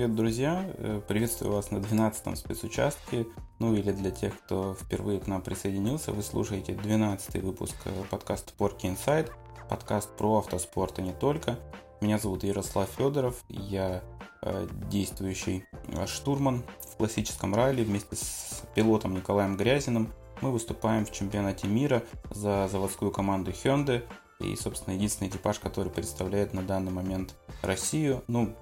привет, друзья! Э, приветствую вас на 12-м спецучастке. Ну или для тех, кто впервые к нам присоединился, вы слушаете 12-й выпуск э, подкаста Porky Inside, подкаст про автоспорт и не только. Меня зовут Ярослав Федоров, я э, действующий штурман в классическом ралли вместе с пилотом Николаем Грязиным. Мы выступаем в чемпионате мира за заводскую команду Hyundai и, собственно, единственный экипаж, который представляет на данный момент Россию. Ну,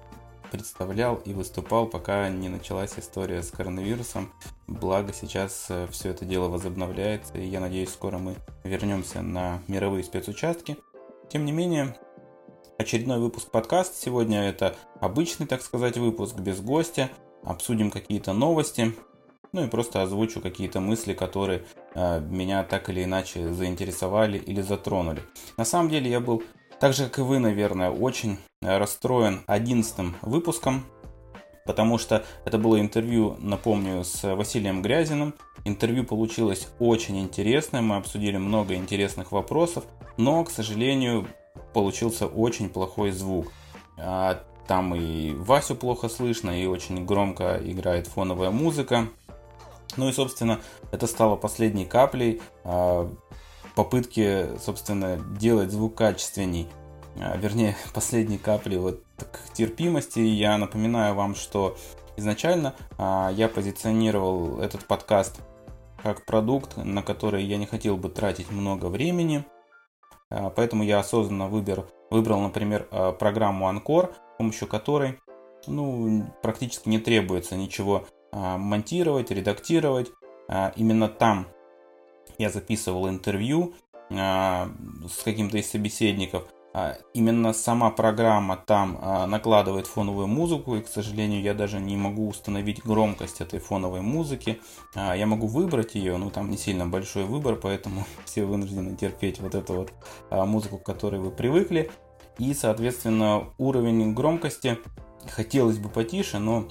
представлял и выступал, пока не началась история с коронавирусом. Благо сейчас э, все это дело возобновляется, и я надеюсь, скоро мы вернемся на мировые спецучастки. Тем не менее, очередной выпуск подкаста. Сегодня это обычный, так сказать, выпуск без гостя. Обсудим какие-то новости. Ну и просто озвучу какие-то мысли, которые э, меня так или иначе заинтересовали или затронули. На самом деле я был, так же как и вы, наверное, очень расстроен одиннадцатым выпуском, потому что это было интервью, напомню, с Василием Грязиным. Интервью получилось очень интересное, мы обсудили много интересных вопросов, но, к сожалению, получился очень плохой звук. А, там и Васю плохо слышно, и очень громко играет фоновая музыка. Ну и, собственно, это стало последней каплей а, попытки, собственно, делать звук качественней. А, вернее, последней каплей вот терпимости. Я напоминаю вам, что изначально а, я позиционировал этот подкаст как продукт, на который я не хотел бы тратить много времени. Поэтому я осознанно выбер, выбрал, например, программу Анкор, с помощью которой ну, практически не требуется ничего а, монтировать, редактировать. А, именно там я записывал интервью а, с каким-то из собеседников. Именно сама программа там накладывает фоновую музыку, и, к сожалению, я даже не могу установить громкость этой фоновой музыки. Я могу выбрать ее, но там не сильно большой выбор, поэтому все вынуждены терпеть вот эту вот музыку, к которой вы привыкли. И, соответственно, уровень громкости хотелось бы потише, но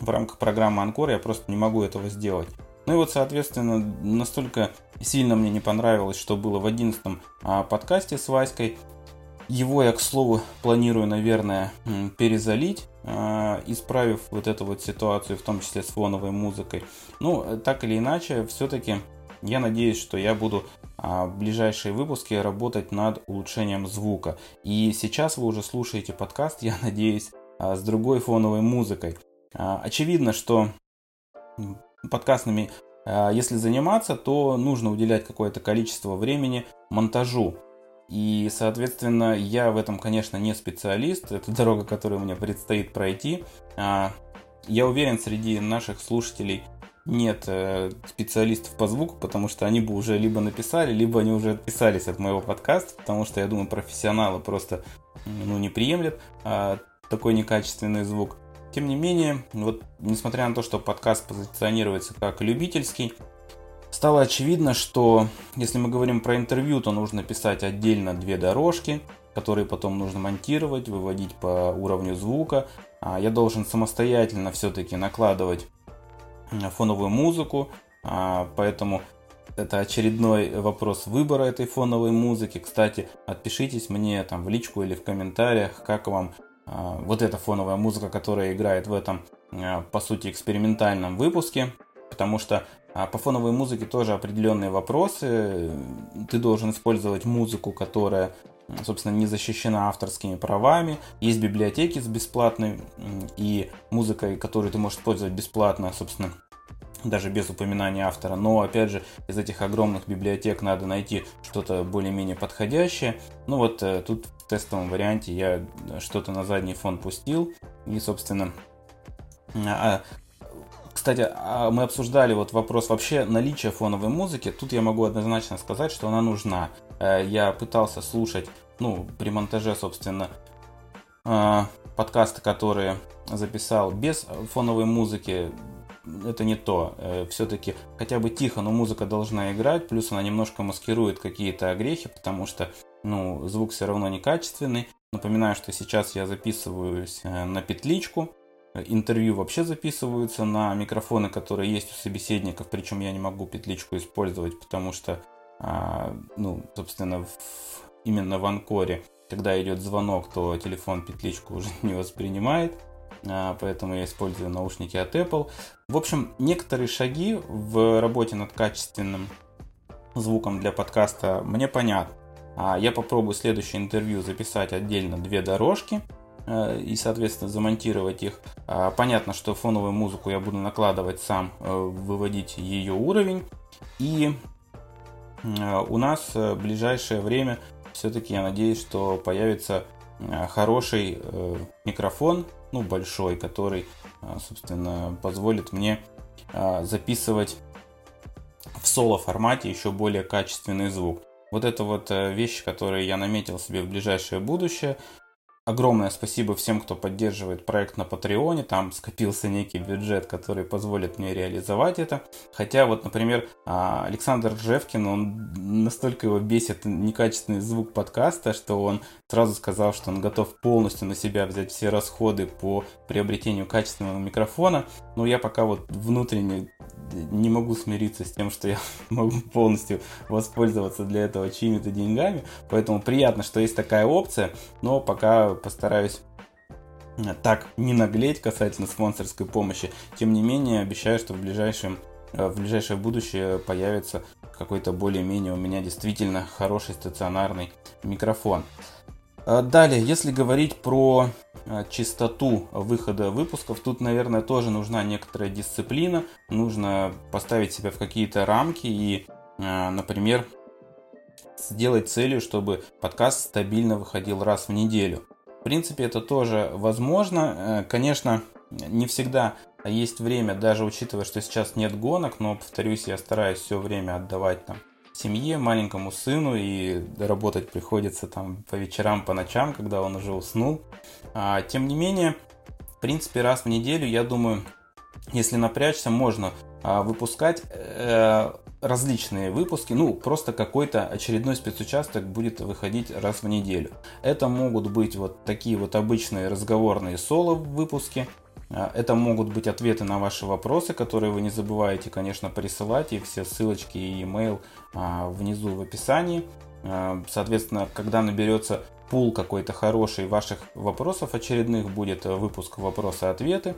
в рамках программы Анкор я просто не могу этого сделать. Ну и вот, соответственно, настолько сильно мне не понравилось, что было в одиннадцатом а, подкасте с Васькой. Его я, к слову, планирую, наверное, перезалить, а, исправив вот эту вот ситуацию, в том числе с фоновой музыкой. Ну, так или иначе, все-таки я надеюсь, что я буду а, в ближайшие выпуски работать над улучшением звука. И сейчас вы уже слушаете подкаст, я надеюсь, с другой фоновой музыкой. А, очевидно, что подкастными, а, если заниматься, то нужно уделять какое-то количество времени монтажу. И, соответственно, я в этом, конечно, не специалист. Это дорога, которую мне предстоит пройти. А, я уверен, среди наших слушателей нет э, специалистов по звуку, потому что они бы уже либо написали, либо они уже отписались от моего подкаста, потому что, я думаю, профессионалы просто ну, не приемлят такой некачественный звук. Тем не менее, вот несмотря на то, что подкаст позиционируется как любительский, стало очевидно, что если мы говорим про интервью, то нужно писать отдельно две дорожки, которые потом нужно монтировать, выводить по уровню звука. А я должен самостоятельно все-таки накладывать фоновую музыку, а, поэтому это очередной вопрос выбора этой фоновой музыки. Кстати, отпишитесь мне там в личку или в комментариях, как вам вот эта фоновая музыка, которая играет в этом, а, по сути, экспериментальном выпуске, потому что а, по фоновой музыке тоже определенные вопросы. Ты должен использовать музыку, которая, собственно, не защищена авторскими правами. Есть библиотеки с бесплатной и музыкой, которую ты можешь использовать бесплатно, собственно, даже без упоминания автора. Но, опять же, из этих огромных библиотек надо найти что-то более-менее подходящее. Ну вот э, тут тестовом варианте я что-то на задний фон пустил. И, собственно, а, кстати, а мы обсуждали вот вопрос вообще наличия фоновой музыки. Тут я могу однозначно сказать, что она нужна. Э, я пытался слушать, ну, при монтаже, собственно, э, подкасты, которые записал без фоновой музыки это не то. Э, Все-таки хотя бы тихо, но музыка должна играть, плюс она немножко маскирует какие-то огрехи, потому что ну, звук все равно некачественный. Напоминаю, что сейчас я записываюсь э, на петличку. Интервью вообще записываются на микрофоны, которые есть у собеседников, причем я не могу петличку использовать, потому что, а, ну, собственно, в, именно в анкоре, когда идет звонок, то телефон петличку уже не воспринимает. поэтому я использую наушники от Apple. В общем, некоторые шаги в работе над качественным звуком для подкаста мне понятны. Я попробую следующее интервью записать отдельно две дорожки э, и, соответственно, замонтировать их. Понятно, что фоновую музыку я буду накладывать сам, э, выводить ее уровень. И э, у нас в ближайшее время все-таки я надеюсь, что появится хороший микрофон, ну большой, который, собственно, позволит мне записывать в соло формате еще более качественный звук. Вот это вот э, вещи, которые я наметил себе в ближайшее будущее. Огромное спасибо всем, кто поддерживает проект на Патреоне. Там скопился некий бюджет, который позволит мне реализовать это. Хотя вот, например, а, Александр Джевкин, он настолько его бесит некачественный звук подкаста, что он сразу сказал, что он готов полностью на себя взять все расходы по приобретению качественного микрофона. Но я пока вот внутренне не могу смириться с тем, что я могу полностью воспользоваться для этого чьими-то деньгами. Поэтому приятно, что есть такая опция, но пока постараюсь так не наглеть касательно спонсорской помощи. Тем не менее, обещаю, что в ближайшем э, в ближайшее будущее появится какой-то более-менее у меня действительно хороший стационарный микрофон. Э, далее, если говорить про частоту выхода выпусков, тут, наверное, тоже нужна некоторая дисциплина. Нужно поставить себя в какие-то рамки и, например, сделать целью, чтобы подкаст стабильно выходил раз в неделю принципе, это тоже возможно. Э, конечно, не всегда есть время, даже учитывая, что сейчас нет гонок, но, повторюсь, я стараюсь все время отдавать там семье, маленькому сыну, и работать приходится там по вечерам, по ночам, когда он уже уснул. А, тем не менее, в принципе, раз в неделю, я думаю, если напрячься, можно а, выпускать. Э, различные выпуски, ну, просто какой-то очередной спецучасток будет выходить раз в неделю. Это могут быть вот такие вот обычные разговорные соло-выпуски, это могут быть ответы на ваши вопросы, которые вы не забываете, конечно, присылать, и все ссылочки и email а, внизу в описании. А, соответственно, когда наберется пул какой-то хороший ваших вопросов очередных, будет выпуск вопросы-ответы.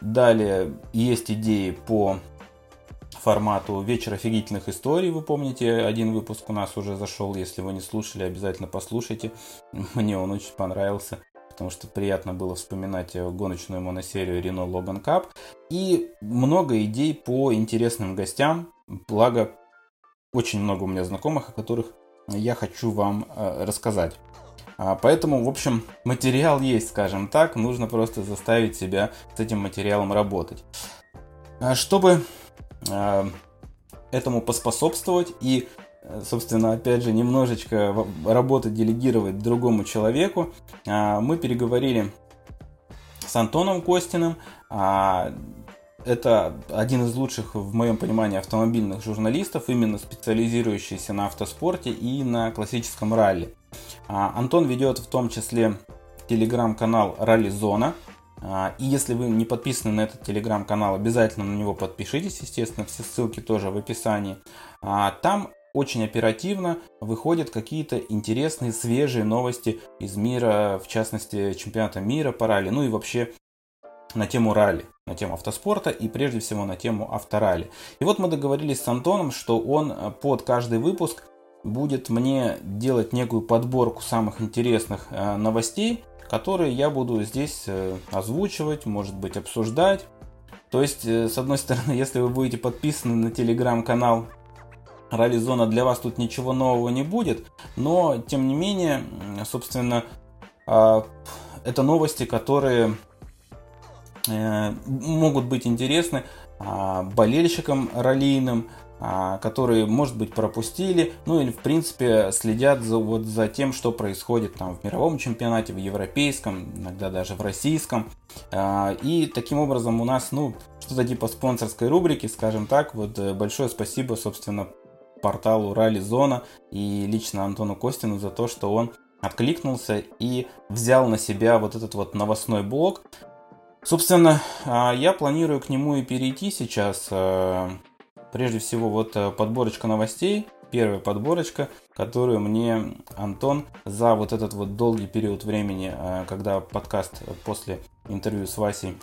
Далее есть идеи по формату «Вечер офигительных историй». Вы помните, один выпуск у нас уже зашел. Если вы не слушали, обязательно послушайте. Мне он очень понравился потому что приятно было вспоминать гоночную моносерию Renault Logan Cup. И много идей по интересным гостям, благо очень много у меня знакомых, о которых я хочу вам э, рассказать. А, поэтому, в общем, материал есть, скажем так, нужно просто заставить себя с этим материалом работать. А чтобы Э, этому поспособствовать и, э, собственно, опять же, немножечко работы делегировать другому человеку. Э, мы переговорили с Антоном Костиным. Это один из лучших, в моем понимании, автомобильных журналистов, именно специализирующийся на автоспорте и на классическом ралли. Антон ведет в том числе телеграм-канал Ралли Зона, а, и если вы не подписаны на этот телеграм-канал, обязательно на него подпишитесь, естественно, все ссылки тоже в описании. А, там очень оперативно выходят какие-то интересные, свежие новости из мира, в частности, чемпионата мира по ралли, ну и вообще на тему ралли, на тему автоспорта и прежде всего на тему авторалли. И вот мы договорились с Антоном, что он э, под каждый выпуск будет мне делать некую подборку самых интересных э, новостей, которые я буду здесь э, озвучивать, может быть обсуждать. То есть, с одной стороны, если вы будете подписаны на телеграм-канал Ралли Зона, для вас тут ничего нового не будет, но, тем не менее, собственно, а, это новости, которые э, могут быть интересны а, болельщикам раллийным, а, которые, может быть, пропустили, ну или, в принципе, следят за, вот, за тем, что происходит там в мировом чемпионате, в европейском, иногда даже в российском. И таким образом у нас, ну, что-то типа спонсорской рубрики, скажем так. Вот э, большое спасибо, собственно, порталу Ралли Зона и лично Антону Костину за то, что он откликнулся и взял на себя вот этот вот новостной блок. Собственно, а, я планирую к нему и перейти сейчас. Прежде всего, вот э, подборочка новостей, первая подборочка, которую мне Антон за вот этот вот долгий период времени, когда подкаст после интервью с Васей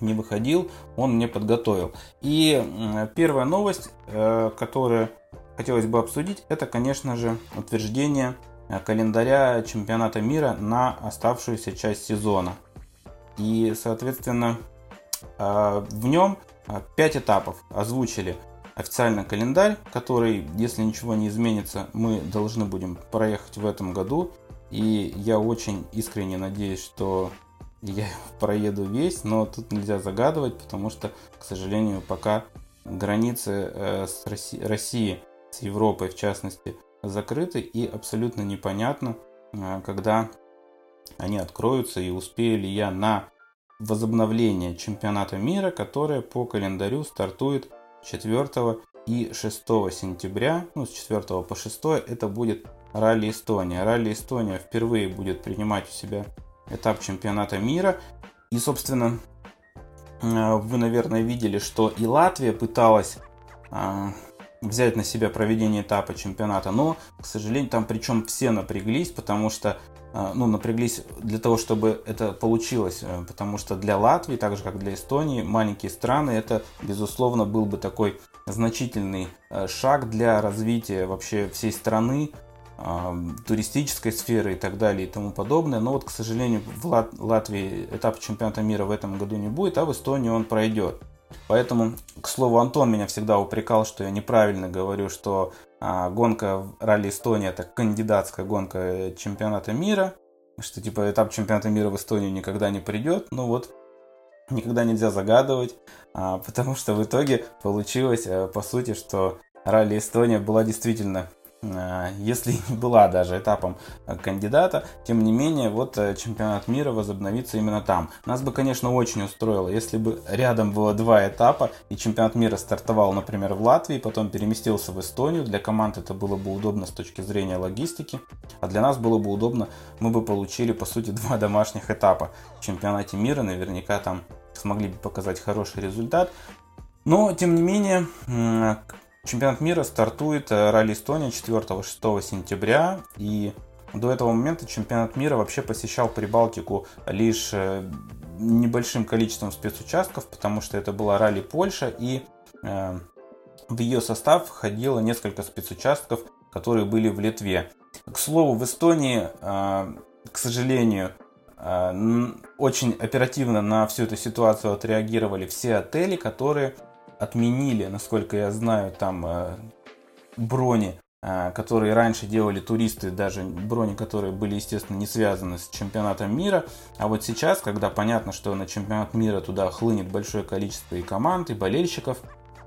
не выходил, он мне подготовил. И первая новость, э, которую хотелось бы обсудить, это, конечно же, утверждение э, календаря чемпионата мира на оставшуюся часть сезона. И, соответственно, э, в нем 5 этапов озвучили официальный календарь, который, если ничего не изменится, мы должны будем проехать в этом году. И я очень искренне надеюсь, что я проеду весь, но тут нельзя загадывать, потому что, к сожалению, пока границы э, с Росси- России с Европой, в частности, закрыты и абсолютно непонятно, э, когда они откроются и успею ли я на возобновление чемпионата мира, которое по календарю стартует 4 и 6 сентября, ну с 4 по 6 это будет Ралли Эстония. Ралли Эстония впервые будет принимать у себя этап чемпионата мира. И, собственно, э, вы, наверное, видели, что и Латвия пыталась э, взять на себя проведение этапа чемпионата, но, к сожалению, там причем все напряглись, потому что э, ну, напряглись для того, чтобы это получилось, потому что для Латвии, так же как для Эстонии, маленькие страны, это, безусловно, был бы такой значительный шаг для развития вообще всей страны, туристической сферы и так далее и тому подобное. Но вот, к сожалению, в Лат- Латвии этап чемпионата мира в этом году не будет, а в Эстонии он пройдет. Поэтому, к слову, Антон меня всегда упрекал, что я неправильно говорю, что а, гонка ралли Эстония это кандидатская гонка чемпионата мира, что типа этап чемпионата мира в Эстонию никогда не придет. Ну вот, никогда нельзя загадывать, а, потому что в итоге получилось, а, по сути, что ралли Эстония была действительно если не была даже этапом э, кандидата, тем не менее, вот э, чемпионат мира возобновится именно там. Нас бы, конечно, очень устроило, если бы рядом было два этапа, и чемпионат мира стартовал, например, в Латвии, потом переместился в Эстонию. Для команд это было бы удобно с точки зрения логистики, а для нас было бы удобно, мы бы получили, по сути, два домашних этапа в чемпионате мира, наверняка там смогли бы показать хороший результат. Но, тем не менее, Чемпионат мира стартует э, ралли Эстония 4-6 сентября. И до этого момента чемпионат мира вообще посещал Прибалтику лишь э, небольшим количеством спецучастков, потому что это была ралли Польша, и э, в ее состав входило несколько спецучастков, которые были в Литве. К слову, в Эстонии, э, к сожалению, э, очень оперативно на всю эту ситуацию отреагировали все отели, которые отменили, насколько я знаю, там э, брони, э, которые раньше делали туристы, даже брони, которые были, естественно, не связаны с чемпионатом мира. А вот сейчас, когда понятно, что на чемпионат мира туда хлынет большое количество и команд, и болельщиков,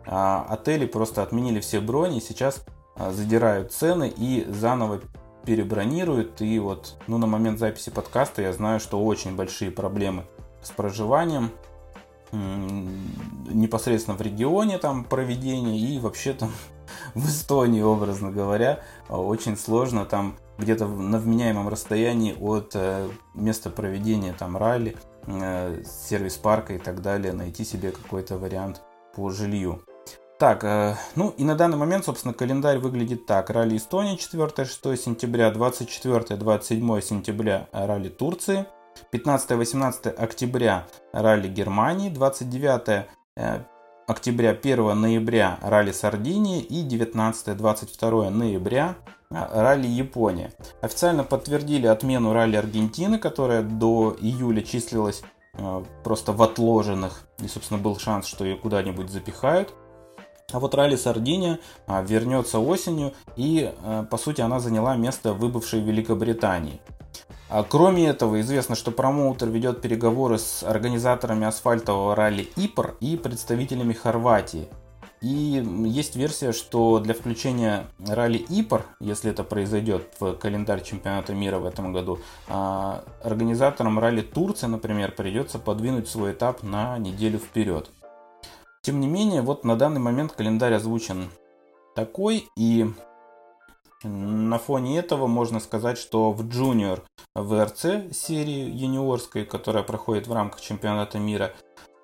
э, отели просто отменили все брони, сейчас задирают цены и заново перебронируют. И вот, ну, на момент записи подкаста я знаю, что очень большие проблемы с проживанием непосредственно в регионе там проведения и вообще там в Эстонии, образно говоря, очень сложно там где-то на вменяемом расстоянии от э, места проведения там ралли, э, сервис-парка и так далее найти себе какой-то вариант по жилью. Так, э, ну и на данный момент, собственно, календарь выглядит так. Ралли Эстонии 4-6 сентября, 24-27 сентября ралли Турции – 15-18 октября ралли Германии, 29 э, октября 1 ноября ралли Сардинии и 19-22 ноября э, ралли Япония. Официально подтвердили отмену ралли Аргентины, которая до июля числилась э, просто в отложенных, и, собственно, был шанс, что ее куда-нибудь запихают. А вот ралли Сардиния вернется осенью, и, по сути, она заняла место выбывшей Великобритании. А кроме этого, известно, что промоутер ведет переговоры с организаторами асфальтового ралли ИПР и представителями Хорватии. И есть версия, что для включения ралли ИПР, если это произойдет в календарь чемпионата мира в этом году, а, организаторам ралли Турции, например, придется подвинуть свой этап на неделю вперед. Тем не менее, вот на данный момент календарь озвучен такой, и на фоне этого можно сказать, что в Junior VRC серии юниорской, которая проходит в рамках чемпионата мира,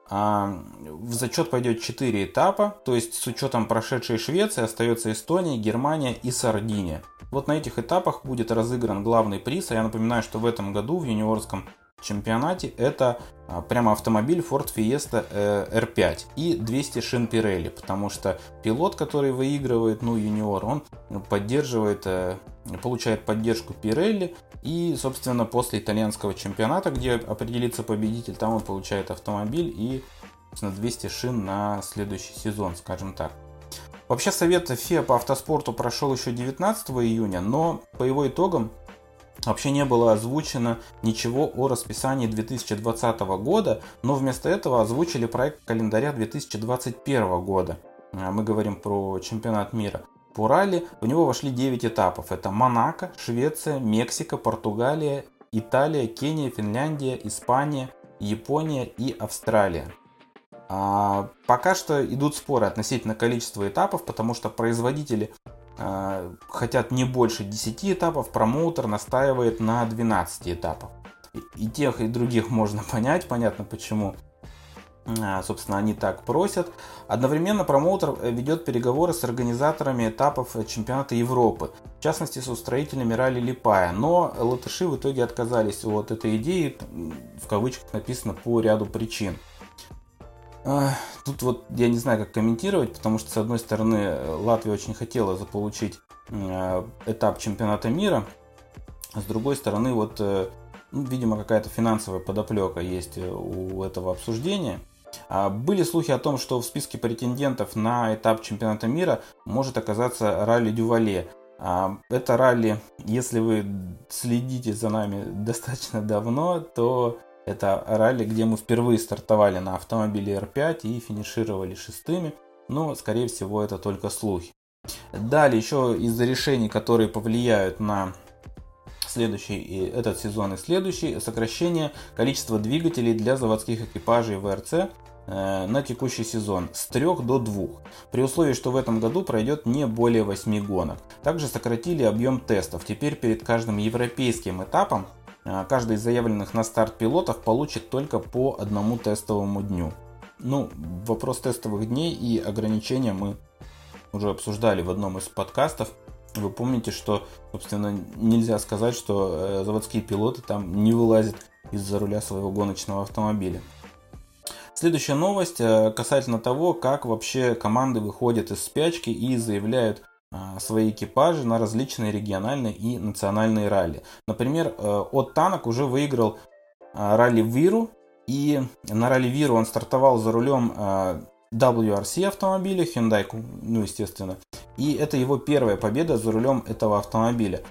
а, в зачет пойдет 4 этапа, то есть с учетом прошедшей Швеции остается Эстония, Германия и Сардиния. Вот на этих этапах будет разыгран главный приз, а я напоминаю, что в этом году в юниорском чемпионате это а, прямо автомобиль Ford Fiesta э, R5 и 200 шин Pirelli, потому что пилот, который выигрывает, ну, юниор, он поддерживает, э, получает поддержку Pirelli и, собственно, после итальянского чемпионата, где определится победитель, там он получает автомобиль и, собственно, 200 шин на следующий сезон, скажем так. Вообще совет ФИА по автоспорту прошел еще 19 июня, но по его итогам вообще не было озвучено ничего о расписании 2020 года, но вместо этого озвучили проект календаря 2021 года. А, мы говорим про чемпионат мира. По ралли в него вошли 9 этапов. Это Монако, Швеция, Мексика, Португалия, Италия, Кения, Финляндия, Испания, Япония и Австралия. А, пока что идут споры относительно количества этапов, потому что производители хотят не больше 10 этапов, промоутер настаивает на 12 этапов. И, тех, и других можно понять, понятно почему. А, собственно, они так просят. Одновременно промоутер э, ведет переговоры с организаторами этапов чемпионата Европы, в частности с устроителями ралли Липая. Но латыши в итоге отказались от этой идеи, в кавычках написано, по ряду причин. Тут вот я не знаю, как комментировать, потому что, с одной стороны, Латвия очень хотела заполучить э, этап чемпионата мира, а с другой стороны, вот, э, ну, видимо, какая-то финансовая подоплека есть э, у этого обсуждения. А, были слухи о том, что в списке претендентов на этап чемпионата мира может оказаться ралли Дювале. А, это ралли, если вы следите за нами достаточно давно, то это ралли, где мы впервые стартовали на автомобиле R5 и финишировали шестыми, но, скорее всего, это только слухи. Далее, еще из-за решений, которые повлияют на следующий этот сезон и следующий, сокращение количества двигателей для заводских экипажей ВРЦ э, на текущий сезон с 3 до 2, при условии, что в этом году пройдет не более 8 гонок. Также сократили объем тестов. Теперь перед каждым европейским этапом каждый из заявленных на старт пилотов получит только по одному тестовому дню. Ну, вопрос тестовых дней и ограничения мы уже обсуждали в одном из подкастов. Вы помните, что, собственно, нельзя сказать, что э, заводские пилоты там не вылазят из-за руля своего гоночного автомобиля. Следующая новость э, касательно того, как вообще команды выходят из спячки и заявляют а, свои экипажи на различные региональные и национальные ралли. Например, э, от Танок уже выиграл а, ралли Виру, и на ралли Виру он стартовал за рулем а, WRC автомобиля, Hyundai, ну естественно, и это его первая победа за рулем этого автомобиля.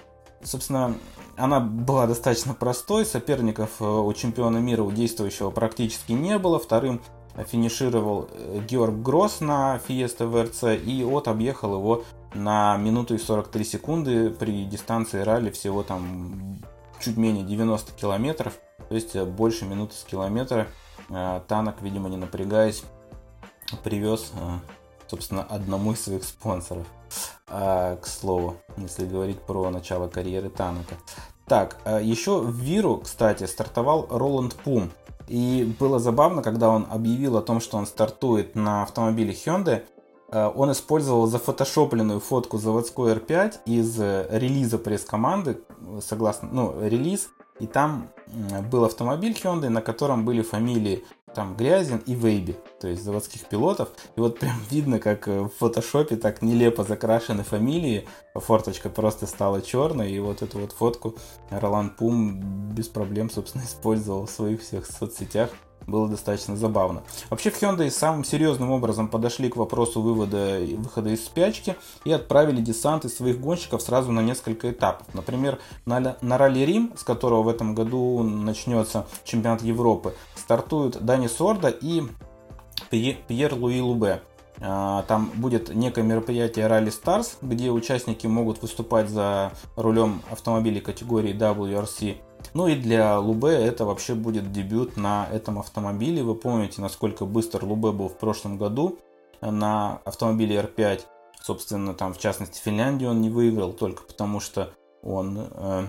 Собственно, она была достаточно простой, соперников э, у чемпиона мира у действующего практически не было, вторым финишировал э, Георг Гросс на Fiesta VRC, и от объехал его на минуту и 43 секунды при дистанции ралли всего там чуть менее 90 километров, то есть э, больше минуты с километра. Э, танок, видимо, не напрягаясь, привез, э, собственно, одному из своих спонсоров. К слову, если говорить про начало карьеры Танака. Так, еще в Виру, кстати, стартовал Роланд Пум. И было забавно, когда он объявил о том, что он стартует на автомобиле Hyundai, он использовал зафотошопленную фотку заводской R5 из э, релиза пресс-команды, согласно, ну, релиз, и там был автомобиль Hyundai, на котором были фамилии там Грязин и Вейби, то есть заводских пилотов. И вот прям видно, как э, в фотошопе так нелепо закрашены фамилии, форточка просто стала черной, и вот эту вот фотку Ролан Пум без проблем, собственно, использовал в своих всех соцсетях было достаточно забавно. Вообще в Hyundai самым серьезным образом подошли к вопросу вывода и выхода из спячки и отправили десант из своих гонщиков сразу на несколько этапов. Например, на, на ралли Рим, с которого в этом году начнется чемпионат Европы, стартуют Дани Сорда и Пьер Луи Лубе. А, там будет некое мероприятие Rally Stars, где участники могут выступать за рулем автомобилей категории WRC. Ну и для Лубе это вообще будет дебют на этом автомобиле. Вы помните, насколько быстро Лубе был в прошлом году на автомобиле R5. Собственно, там в частности Финляндию он не выиграл только потому, что он э,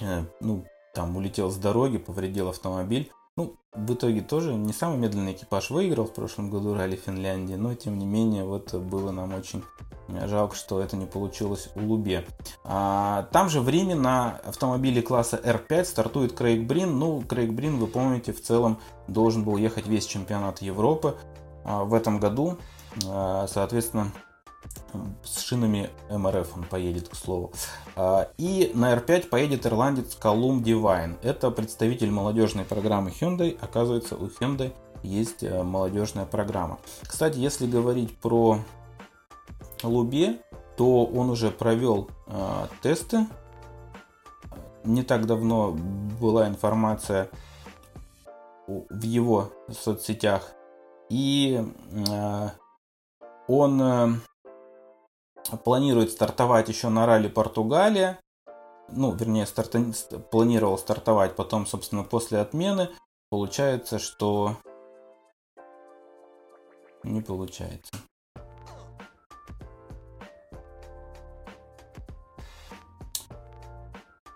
э, ну, там улетел с дороги, повредил автомобиль. Ну, в итоге тоже не самый медленный экипаж выиграл в прошлом году ралли Финляндии, но тем не менее вот было нам очень жалко, что это не получилось у Лубе. А, там же в Риме на автомобиле класса R5 стартует Крейг Брин. Ну, Крейг Брин, вы помните, в целом должен был ехать весь чемпионат Европы а, в этом году. А, соответственно, с шинами МРФ он поедет, к слову. А, и на R5 поедет ирландец Колум Дивайн. Это представитель молодежной программы Hyundai. Оказывается, у Hyundai есть э, молодежная программа. Кстати, если говорить про Лубе, то он уже провел э, тесты. Не так давно была информация в его соцсетях. И э, он планирует стартовать еще на ралли Португалия. Ну, вернее, старта... планировал стартовать потом, собственно, после отмены. Получается, что не получается.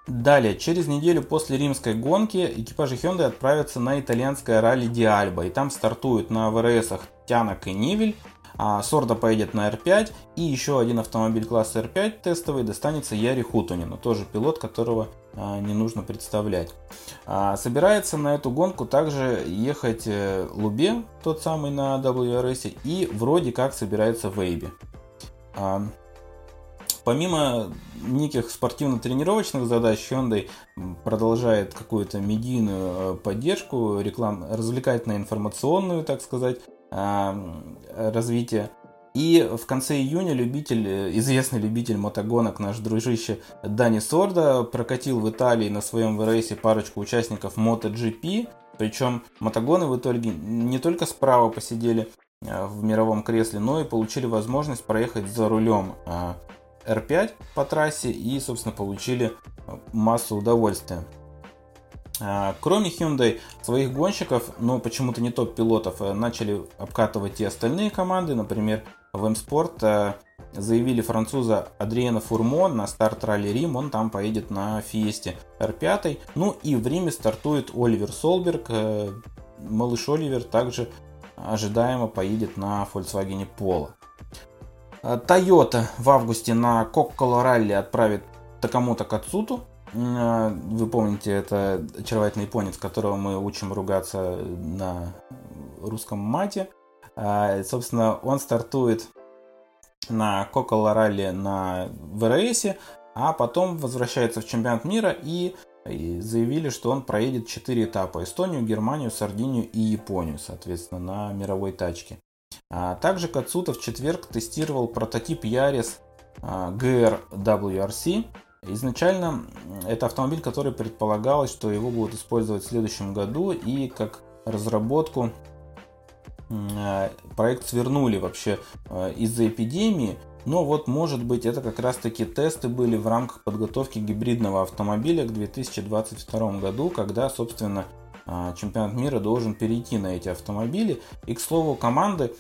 Далее, через неделю после римской гонки экипажи Hyundai отправятся на итальянское ралли Диальба. И там стартуют на ВРСах Тянок и Нивель. А Сорда поедет на R5 и еще один автомобиль класса R5 тестовый достанется Яри Хутунину, тоже пилот, которого а, не нужно представлять. А, собирается на эту гонку также ехать э, Лубе, тот самый на WRS, и вроде как собирается Вейби. А, помимо неких спортивно-тренировочных задач, Hyundai продолжает какую-то медийную э, поддержку, реклам, развлекательно-информационную, так сказать, развития. И в конце июня любитель, э, известный любитель мотогонок, наш дружище Дани Сорда, прокатил в Италии на своем рейсе парочку участников MotoGP. Причем мотогоны в итоге не только справа посидели э, в мировом кресле, но и получили возможность проехать за рулем R5 э, по трассе и, собственно, получили массу удовольствия. А, кроме Hyundai, своих гонщиков, но почему-то не топ-пилотов, э, начали обкатывать и остальные команды. Например, в M-Sport э, заявили француза Адриена Фурмо на старт ралли Рим, он там поедет на Фиесте R5. Ну и в Риме стартует Оливер Солберг, э, малыш Оливер также ожидаемо поедет на Volkswagen Polo. Toyota в августе на Coca-Cola ралли отправит Такамото Кацуту, вы помните, это очаровательный японец, которого мы учим ругаться на русском мате. А, собственно, он стартует на Кокола ралли на ВРС, а потом возвращается в чемпионат мира и заявили, что он проедет 4 этапа. Эстонию, Германию, Сардинию и Японию, соответственно, на мировой тачке. А также Кацута в четверг тестировал прототип Yaris GR WRC, Изначально это автомобиль, который предполагалось, что его будут использовать в следующем году и как разработку э, проект свернули вообще э, из-за эпидемии, но вот может быть это как раз таки тесты были в рамках подготовки гибридного автомобиля к 2022 году, когда собственно э, чемпионат мира должен перейти на эти автомобили. И к слову команды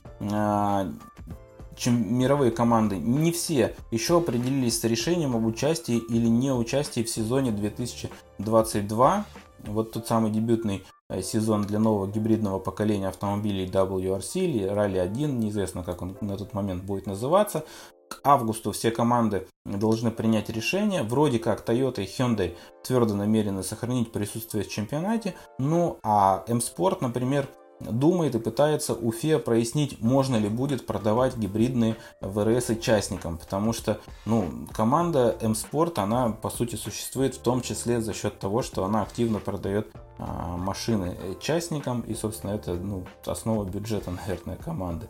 чем мировые команды, не все еще определились с решением об участии или не участии в сезоне 2022. Вот тот самый дебютный э, сезон для нового гибридного поколения автомобилей WRC или Rally 1, неизвестно как он на тот момент будет называться. К августу все команды должны принять решение. Вроде как Toyota и Hyundai твердо намерены сохранить присутствие в чемпионате. Ну а M-Sport, например, думает и пытается Уфе прояснить, можно ли будет продавать гибридные ВРС частникам, потому что ну, команда M-Sport, она по сути существует в том числе за счет того, что она активно продает а, машины частникам, и собственно это ну, основа бюджета, наверное, команды.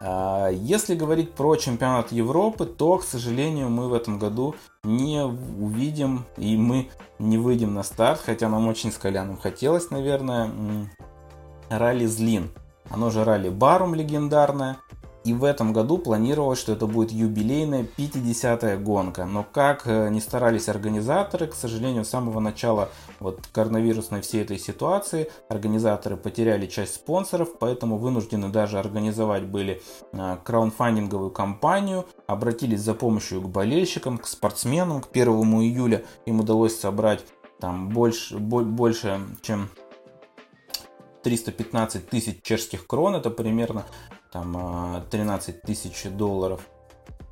А, если говорить про чемпионат Европы, то, к сожалению, мы в этом году не увидим и мы не выйдем на старт, хотя нам очень с Коляном хотелось, наверное, ралли Злин. Оно же ралли Барум легендарное. И в этом году планировалось, что это будет юбилейная 50-я гонка. Но как э, не старались организаторы, к сожалению, с самого начала вот коронавирусной всей этой ситуации организаторы потеряли часть спонсоров, поэтому вынуждены даже организовать были э, краунфандинговую кампанию, обратились за помощью к болельщикам, к спортсменам. К 1 июля им удалось собрать там больше, больше чем 315 тысяч чешских крон, это примерно там 13 тысяч долларов.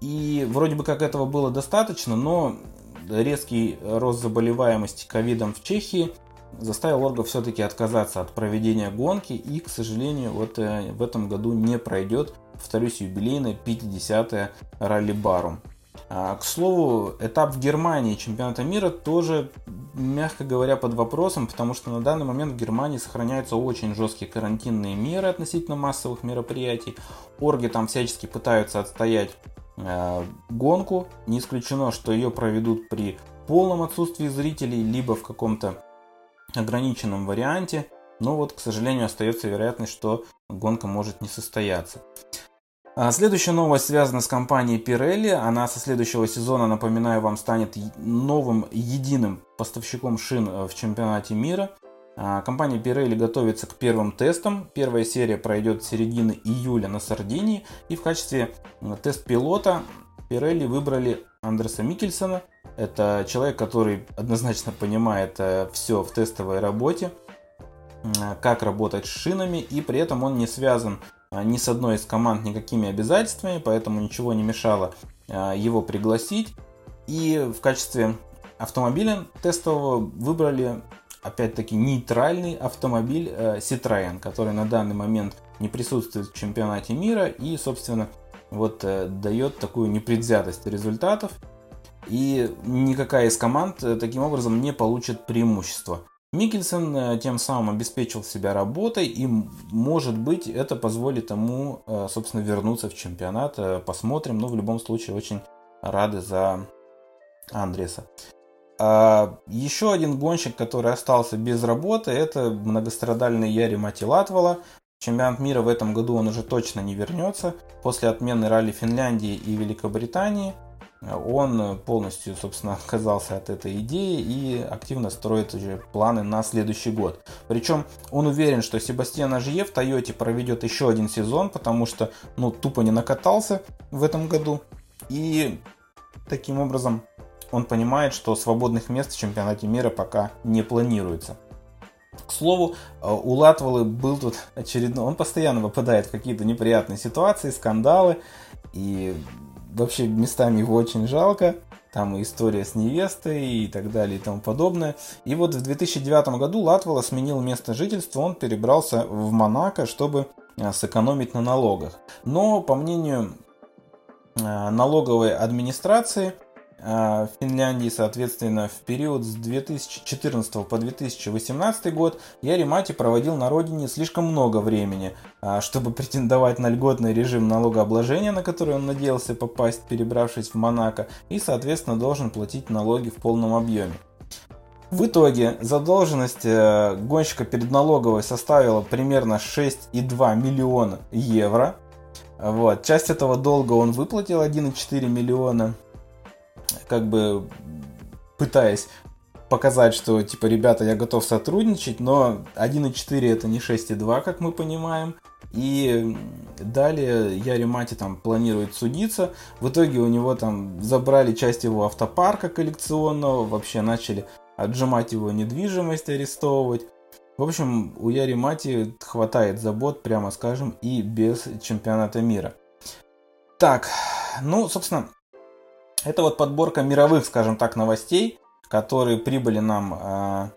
И вроде бы как этого было достаточно, но резкий рост заболеваемости ковидом в Чехии заставил Орга все-таки отказаться от проведения гонки и, к сожалению, вот э, в этом году не пройдет, повторюсь, юбилейное 50-е ралли Барум. А, к слову, этап в Германии чемпионата мира тоже, мягко говоря, под вопросом, потому что на данный момент в Германии сохраняются очень жесткие карантинные меры относительно массовых мероприятий. Орги там всячески пытаются отстоять э, гонку. Не исключено, что ее проведут при полном отсутствии зрителей, либо в каком-то ограниченном варианте. Но вот, к сожалению, остается вероятность, что гонка может не состояться. А следующая новость связана с компанией Pirelli. Она со следующего сезона, напоминаю вам, станет новым единым поставщиком шин э, в чемпионате мира. А, компания Pirelli готовится к первым тестам. Первая серия пройдет с середины июля на Сардинии. И в качестве тест-пилота Pirelli выбрали Андреса Микельсона. Это человек, который однозначно понимает э, все в тестовой работе, как работать с шинами, и при этом он не связан ни с одной из команд никакими обязательствами, поэтому ничего не мешало а, его пригласить. И в качестве автомобиля тестового выбрали опять-таки нейтральный автомобиль э, Citroën, который на данный момент не присутствует в чемпионате мира и, собственно, вот э, дает такую непредвзятость результатов. И никакая из команд э, таким образом не получит преимущество. Микельсон э, тем самым обеспечил себя работой, и, может быть, это позволит ему, э, собственно, вернуться в чемпионат. Э, посмотрим, но в любом случае очень рады за Андреса. А еще один гонщик, который остался без работы, это многострадальный Яри Мати Латвала. Чемпионат мира в этом году он уже точно не вернется. После отмены ралли Финляндии и Великобритании – он полностью, собственно, отказался от этой идеи и активно строит уже планы на следующий год. Причем он уверен, что Себастьян Ажье в Тойоте проведет еще один сезон, потому что, ну, тупо не накатался в этом году. И таким образом он понимает, что свободных мест в чемпионате мира пока не планируется. К слову, у Латвалы был тут очередной... Он постоянно попадает в какие-то неприятные ситуации, скандалы. И вообще местами его очень жалко. Там и история с невестой и так далее и тому подобное. И вот в 2009 году Латвала сменил место жительства, он перебрался в Монако, чтобы а, сэкономить на налогах. Но, по мнению а, налоговой администрации, в Финляндии, соответственно, в период с 2014 по 2018 год Яри Мати проводил на родине слишком много времени, а, чтобы претендовать на льготный режим налогообложения, на который он надеялся попасть, перебравшись в Монако, и, соответственно, должен платить налоги в полном объеме. В итоге задолженность э, гонщика перед налоговой составила примерно 6,2 миллиона евро. Вот. Часть этого долга он выплатил 1,4 миллиона как бы пытаясь показать, что, типа, ребята, я готов сотрудничать, но 1.4 это не 6.2, как мы понимаем. И далее Яри Мати там планирует судиться. В итоге у него там забрали часть его автопарка коллекционного, вообще начали отжимать его недвижимость, арестовывать. В общем, у Яри Мати хватает забот, прямо скажем, и без чемпионата мира. Так, ну, собственно, это вот подборка мировых, скажем так, новостей, которые прибыли нам э,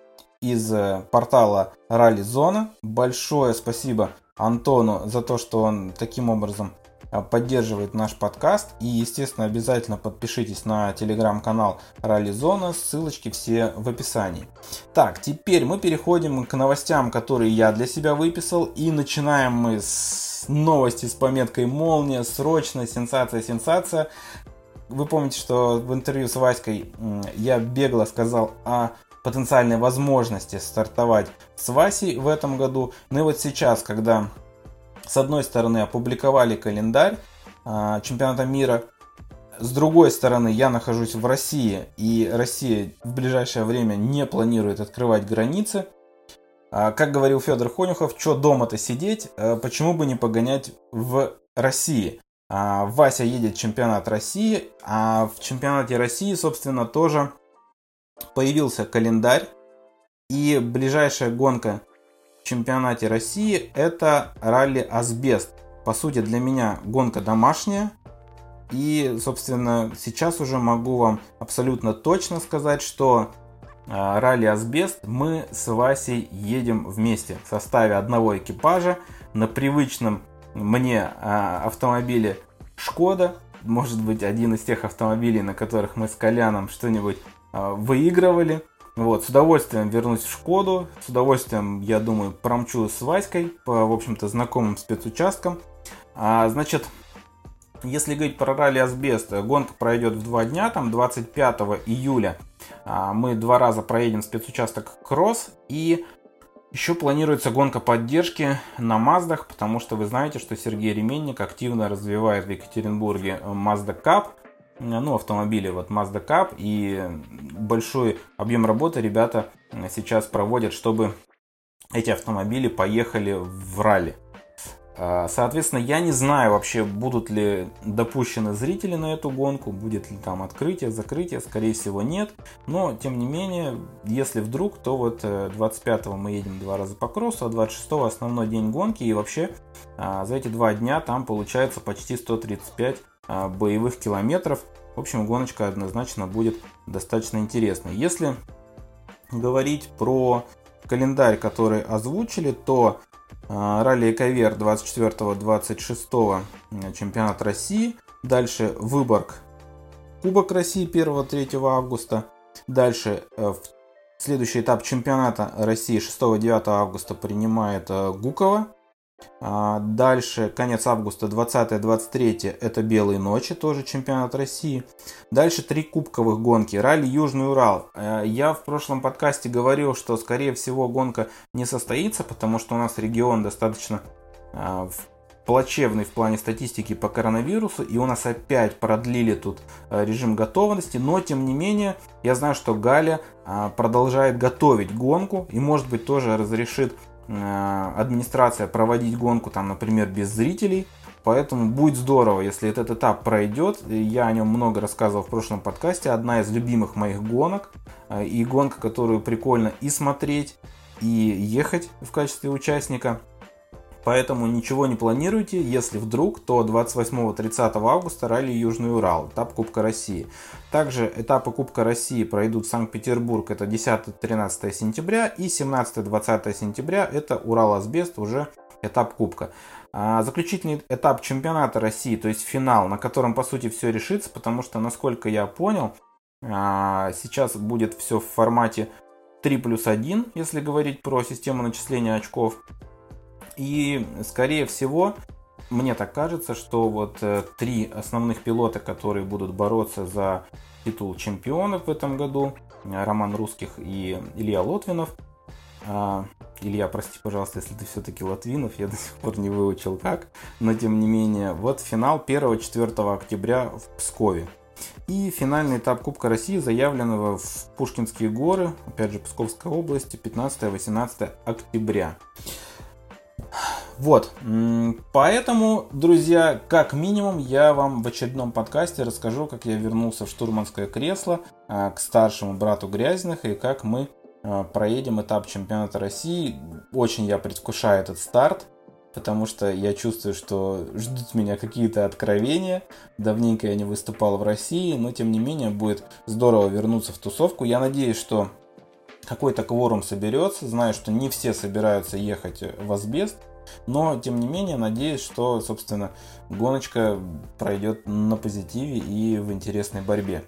из портала Ралли Зона. Большое спасибо Антону за то, что он таким образом э, поддерживает наш подкаст. И, естественно, обязательно подпишитесь на телеграм-канал Ралли Зона. Ссылочки все в описании. Так, теперь мы переходим к новостям, которые я для себя выписал. И начинаем мы с новости с пометкой «Молния», «Срочно», «Сенсация», «Сенсация». Вы помните, что в интервью с Васькой я бегло сказал о потенциальной возможности стартовать с Васей в этом году. Ну и вот сейчас, когда с одной стороны опубликовали календарь а, чемпионата мира, с другой стороны я нахожусь в России, и Россия в ближайшее время не планирует открывать границы. А, как говорил Федор Хонюхов, что дома-то сидеть, а, почему бы не погонять в России? А, Вася едет в чемпионат России, а в чемпионате России, собственно, тоже появился календарь. И ближайшая гонка чемпионате России это ралли Асбест. По сути, для меня гонка домашняя. И, собственно, сейчас уже могу вам абсолютно точно сказать, что а, ралли Асбест мы с Васей едем вместе в составе одного экипажа на привычном мне а, автомобиле Шкода. Может быть, один из тех автомобилей, на которых мы с Коляном что-нибудь а, выигрывали. Вот, с удовольствием вернусь в Шкоду, с удовольствием, я думаю, промчу с Васькой по, в общем-то, знакомым спецучасткам. А, значит, если говорить про ралли Асбест, гонка пройдет в два дня, там 25 июля а, мы два раза проедем спецучасток Кросс и еще планируется гонка поддержки на Маздах, потому что вы знаете, что Сергей Ременник активно развивает в Екатеринбурге Mazda Cup, ну, автомобили, вот Mazda Cup, и большой объем работы ребята сейчас проводят, чтобы эти автомобили поехали в ралли. А, соответственно, я не знаю вообще, будут ли допущены зрители на эту гонку, будет ли там открытие, закрытие, скорее всего нет. Но, тем не менее, если вдруг, то вот 25 э, мы едем два раза по кроссу, а 26 основной день гонки. И вообще а, за эти два дня там получается почти 135 а, боевых километров. В общем, гоночка однозначно будет достаточно интересной. Если говорить про календарь, который озвучили, то ралли Эковер 24-26 чемпионат России. Дальше Выборг Кубок России 1-3 августа. Дальше э, следующий этап чемпионата России 6-9 августа принимает э, Гукова. А, дальше, конец августа, 20-23, это Белые ночи, тоже чемпионат России. Дальше три кубковых гонки. Ралли Южный Урал. Э, я в прошлом подкасте говорил, что скорее всего гонка не состоится, потому что у нас регион достаточно а, плачевный в плане статистики по коронавирусу, и у нас опять продлили тут э, режим готовности, но тем не менее, я знаю, что Галя продолжает готовить гонку и может быть тоже разрешит Э, администрация проводить гонку, там, например, без зрителей. Поэтому будет здорово, если этот этап пройдет. Я о нем много рассказывал в прошлом подкасте. Одна из любимых моих гонок. Э, и гонка, которую прикольно и смотреть, и ехать в качестве участника. Поэтому ничего не планируйте, если вдруг, то 28-30 августа ралли Южный Урал, этап Кубка России. Также этапы Кубка России пройдут Санкт-Петербург, это 10-13 сентября, и 17-20 сентября это Урал-Асбест, уже этап Кубка. А, заключительный этап чемпионата России, то есть финал, на котором по сути все решится, потому что, насколько я понял, а, сейчас будет все в формате 3 плюс 1, если говорить про систему начисления очков. И, скорее всего, мне так кажется, что вот э, три основных пилота, которые будут бороться за титул чемпионов в этом году, Роман Русских и Илья Лотвинов. А, Илья, прости, пожалуйста, если ты все-таки Латвинов, я до сих пор не выучил как, но тем не менее, вот финал 1-4 октября в Пскове. И финальный этап Кубка России, заявленного в Пушкинские горы, опять же, Псковской области, 15-18 октября. Вот, поэтому, друзья, как минимум, я вам в очередном подкасте расскажу, как я вернулся в штурманское кресло а, к старшему брату Грязных и как мы а, проедем этап чемпионата России. Очень я предвкушаю этот старт, потому что я чувствую, что ждут меня какие-то откровения. Давненько я не выступал в России, но тем не менее будет здорово вернуться в тусовку. Я надеюсь, что какой-то кворум соберется. Знаю, что не все собираются ехать в Асбест. Но, тем не менее, надеюсь, что, собственно, гоночка пройдет на позитиве и в интересной борьбе.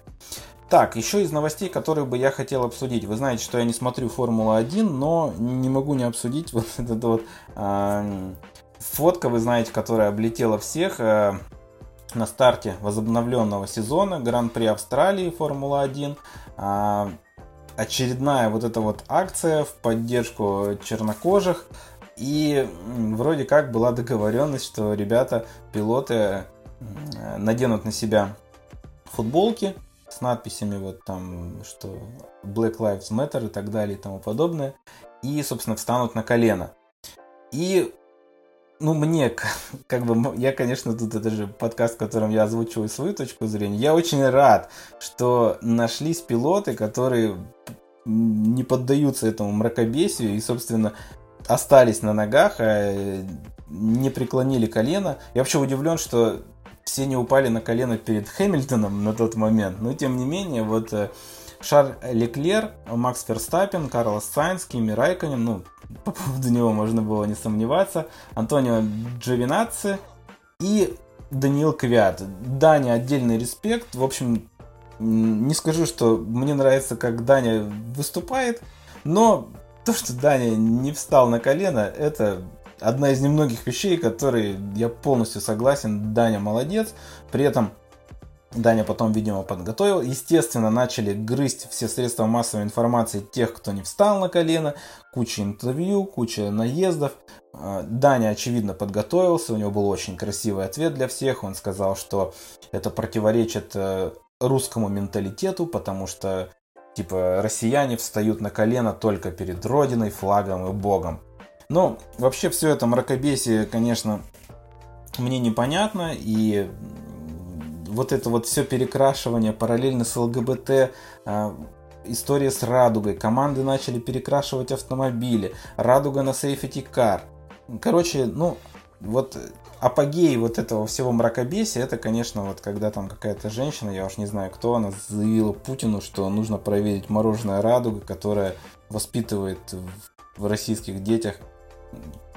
Так, еще из новостей, которые бы я хотел обсудить. Вы знаете, что я не смотрю Формулу-1, но не могу не обсудить вот этот вот э, фотка, вы знаете, которая облетела всех э, на старте возобновленного сезона Гран-при Австралии Формула-1. Э, очередная вот эта вот акция в поддержку чернокожих. И вроде как была договоренность, что ребята, пилоты наденут на себя футболки с надписями вот там, что Black Lives Matter и так далее и тому подобное. И, собственно, встанут на колено. И ну, мне, как бы, я, конечно, тут это же подкаст, в котором я озвучиваю свою точку зрения. Я очень рад, что нашлись пилоты, которые не поддаются этому мракобесию и, собственно, остались на ногах, а не преклонили колено. Я вообще удивлен, что все не упали на колено перед Хэмилтоном на тот момент. Но тем не менее, вот э, Шарль Леклер, Макс Ферстаппен, Карлос Сайнс, Кими Райконен, ну, по поводу него можно было не сомневаться, Антонио Джовинаци и Даниил Квят. Даня отдельный респект. В общем, не скажу, что мне нравится, как Даня выступает, но то, что Даня не встал на колено, это одна из немногих вещей, которые я полностью согласен. Даня молодец. При этом Даня потом, видимо, подготовил. Естественно, начали грызть все средства массовой информации тех, кто не встал на колено. Куча интервью, куча наездов. А, Даня, очевидно, подготовился. У него был очень красивый ответ для всех. Он сказал, что это противоречит э, русскому менталитету, потому что типа россияне встают на колено только перед родиной, флагом и богом. Но вообще все это мракобесие, конечно, мне непонятно, и вот это вот все перекрашивание параллельно с ЛГБТ, а, история с радугой, команды начали перекрашивать автомобили, радуга на Safety Car. Короче, ну, вот апогей вот этого всего мракобесия, это, конечно, вот когда там какая-то женщина, я уж не знаю кто, она заявила Путину, что нужно проверить мороженое радуга, которое воспитывает в российских детях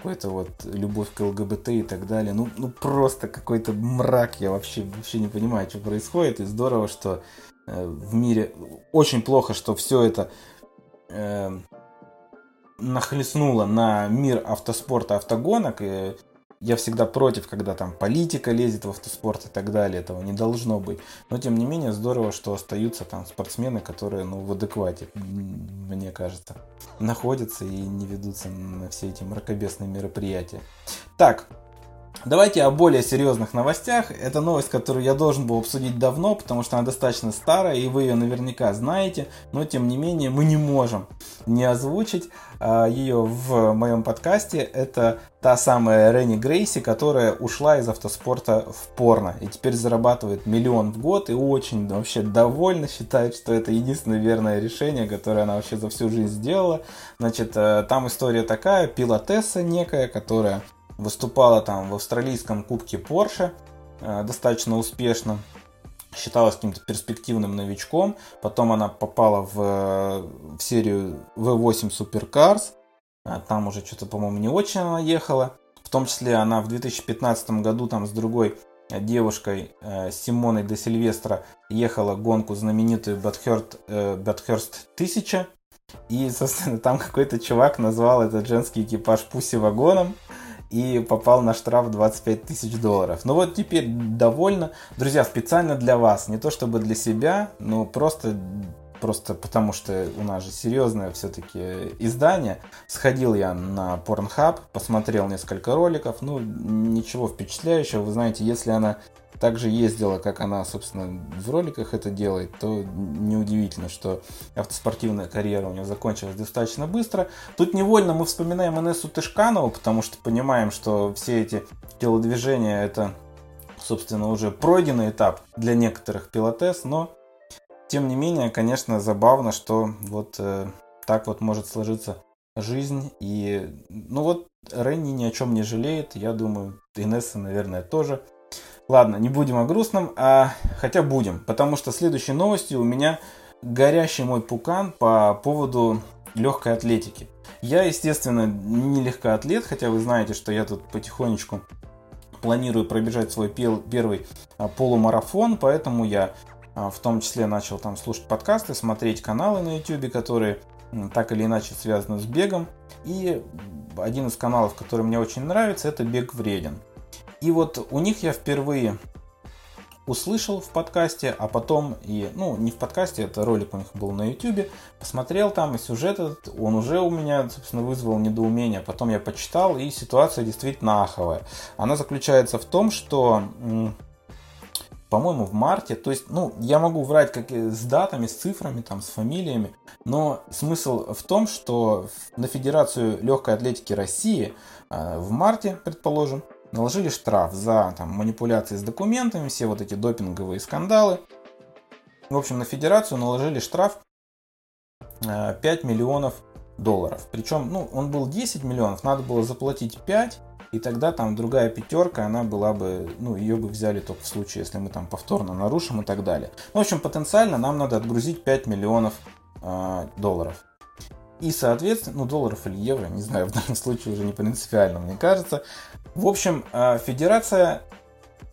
какой-то вот любовь к ЛГБТ и так далее. Ну, ну просто какой-то мрак. Я вообще, вообще не понимаю, что происходит. И здорово, что э, в мире очень плохо, что все это э, нахлестнуло на мир автоспорта, автогонок. И я всегда против, когда там политика лезет в автоспорт и так далее. Этого не должно быть. Но тем не менее здорово, что остаются там спортсмены, которые ну, в адеквате, мне кажется, находятся и не ведутся на все эти мракобесные мероприятия. Так, Давайте о более серьезных новостях. Это новость, которую я должен был обсудить давно, потому что она достаточно старая, и вы ее наверняка знаете, но тем не менее мы не можем не озвучить а, ее в моем подкасте. Это та самая Ренни Грейси, которая ушла из автоспорта в порно и теперь зарабатывает миллион в год и очень вообще довольна, считает, что это единственное верное решение, которое она вообще за всю жизнь сделала. Значит, э, там история такая, пилотесса некая, которая выступала там в австралийском кубке Porsche э, достаточно успешно, считалась каким-то перспективным новичком. Потом она попала в, в серию V8 Supercars. А там уже что-то, по-моему, не очень она ехала. В том числе она в 2015 году там с другой девушкой э, Симоной де Сильвестро ехала гонку знаменитую Бэтхерст, э, Бэтхерст 1000. И, собственно, там какой-то чувак назвал этот женский экипаж Пуси вагоном и попал на штраф 25 тысяч долларов. Ну вот теперь довольно. Друзья, специально для вас, не то чтобы для себя, но просто просто потому что у нас же серьезное все-таки издание. Сходил я на Pornhub, посмотрел несколько роликов, ну ничего впечатляющего. Вы знаете, если она также ездила, как она, собственно, в роликах это делает, то неудивительно, что автоспортивная карьера у нее закончилась достаточно быстро. Тут невольно мы вспоминаем Инессу Тышканову, потому что понимаем, что все эти телодвижения это, собственно, уже пройденный этап для некоторых пилотес, но тем не менее, конечно, забавно, что вот э, так вот может сложиться жизнь. И, ну вот, Ренни ни о чем не жалеет. Я думаю, Инесса, наверное, тоже. Ладно, не будем о грустном, а хотя будем, потому что следующей новостью у меня горящий мой пукан по поводу легкой атлетики. Я, естественно, не легкоатлет, хотя вы знаете, что я тут потихонечку планирую пробежать свой первый а, полумарафон, поэтому я а, в том числе начал там слушать подкасты, смотреть каналы на YouTube, которые так или иначе связаны с бегом. И один из каналов, который мне очень нравится, это «Бег вреден». И вот у них я впервые услышал в подкасте, а потом и, ну, не в подкасте, это ролик у них был на YouTube, посмотрел там, и сюжет этот, он уже у меня, собственно, вызвал недоумение. Потом я почитал, и ситуация действительно аховая. Она заключается в том, что по-моему, в марте. То есть, ну, я могу врать как с датами, с цифрами, там, с фамилиями, но смысл в том, что на Федерацию легкой атлетики России э, в марте, предположим, наложили штраф за там, манипуляции с документами, все вот эти допинговые скандалы. В общем, на федерацию наложили штраф 5 э, миллионов долларов. Причем, ну, он был 10 миллионов, надо было заплатить 5, и тогда там другая пятерка, она была бы, ну, ее бы взяли только в случае, если мы там повторно нарушим и так далее. Ну, в общем, потенциально нам надо отгрузить 5 миллионов э, долларов. И, соответственно, ну, долларов или евро, не знаю, в данном случае уже не принципиально, мне кажется. В общем, э, федерация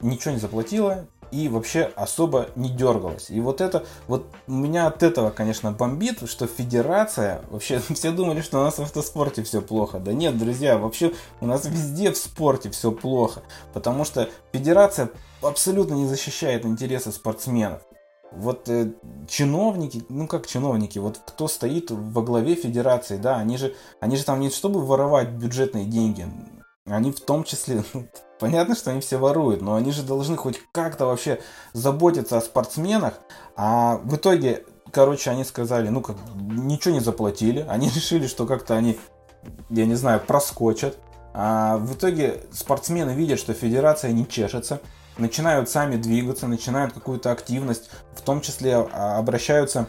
ничего не заплатила, и вообще особо не дергалась. И вот это, вот меня от этого, конечно, бомбит, что федерация, вообще все думали, что у нас в автоспорте все плохо. Да нет, друзья, вообще у нас везде в спорте все плохо, потому что федерация абсолютно не защищает интересы спортсменов. Вот э, чиновники, ну как чиновники, вот кто стоит во главе федерации, да, они же, они же там не чтобы воровать бюджетные деньги, они в том числе, ну, понятно, что они все воруют, но они же должны хоть как-то вообще заботиться о спортсменах, а в итоге, короче, они сказали, ну как, ничего не заплатили, они решили, что как-то они, я не знаю, проскочат, а в итоге спортсмены видят, что федерация не чешется, начинают сами двигаться, начинают какую-то активность, в том числе а, обращаются